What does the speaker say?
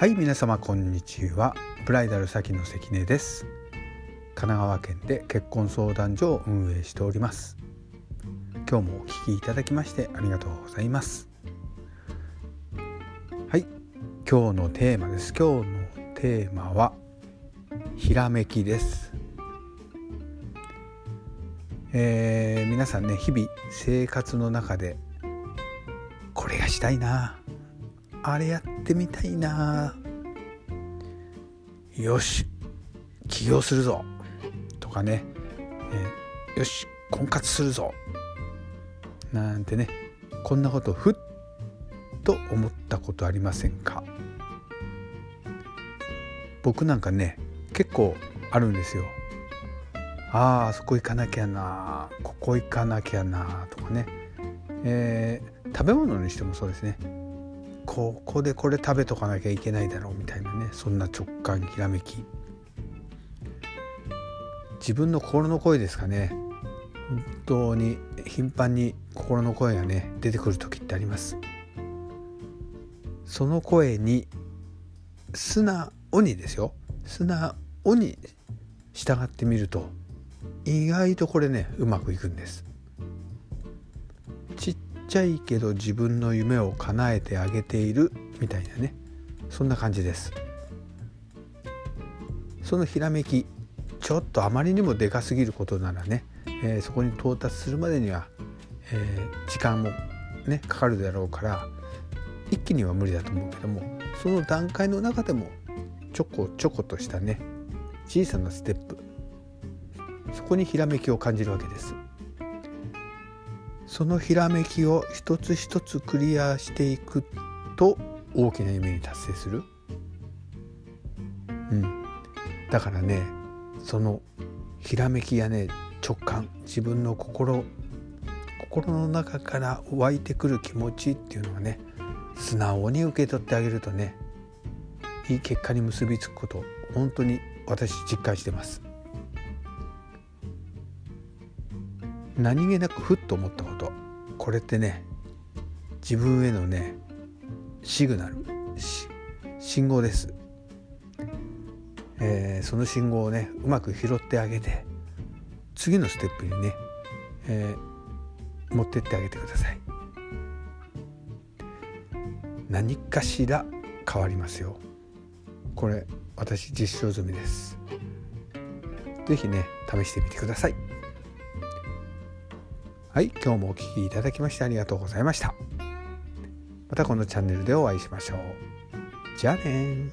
はい皆様こんにちは。ブライダル先の関根です。神奈川県で結婚相談所を運営しております。今日もお聞きいただきましてありがとうございます。はい今日のテーマです。今日のテーマはひらめきです。えー、皆さんね日々生活の中でこれがしたいな。あれやってみたいな。よし起業するぞ。とかね、えー、よし婚活するぞ。なんてね。こんなことふっと思ったことありませんか。僕なんかね結構あるんですよ。ああそこ行かなきゃなここ行かなきゃなとかね、えー、食べ物にしてもそうですね。ここでこれ食べとかなきゃいけないだろうみたいなね。そんな直感ひらめき。自分の心の声ですかね。本当に頻繁に心の声がね出てくる時ってあります。その声に素直にですよ。素直に従ってみると意外とこれねうまくいくんです。ちゃいけど自分の夢を叶えてあげているみたいなねそんな感じですそのひらめきちょっとあまりにもでかすぎることならね、えー、そこに到達するまでには、えー、時間もねかかるだろうから一気には無理だと思うけどもその段階の中でもちょこちょことしたね小さなステップそこにひらめきを感じるわけです。そのひらめきを一つ一つクリアしていくと大きな夢に達成する。うん、だからねそのひらめきやね直感自分の心心の中から湧いてくる気持ちっていうのはね素直に受け取ってあげるとねいい結果に結びつくこと本当に私実感してます。何気なくふっと思ったこと。これってね自分へのねシグナル。信号です、えー、その信号をねうまく拾ってあげて次のステップにね、えー、持ってってあげてください。何かしら変わりますよ。これ私実証済みです。是非ね試してみてください。はい、今日もお聴きいただきましてありがとうございました。またこのチャンネルでお会いしましょう。じゃあね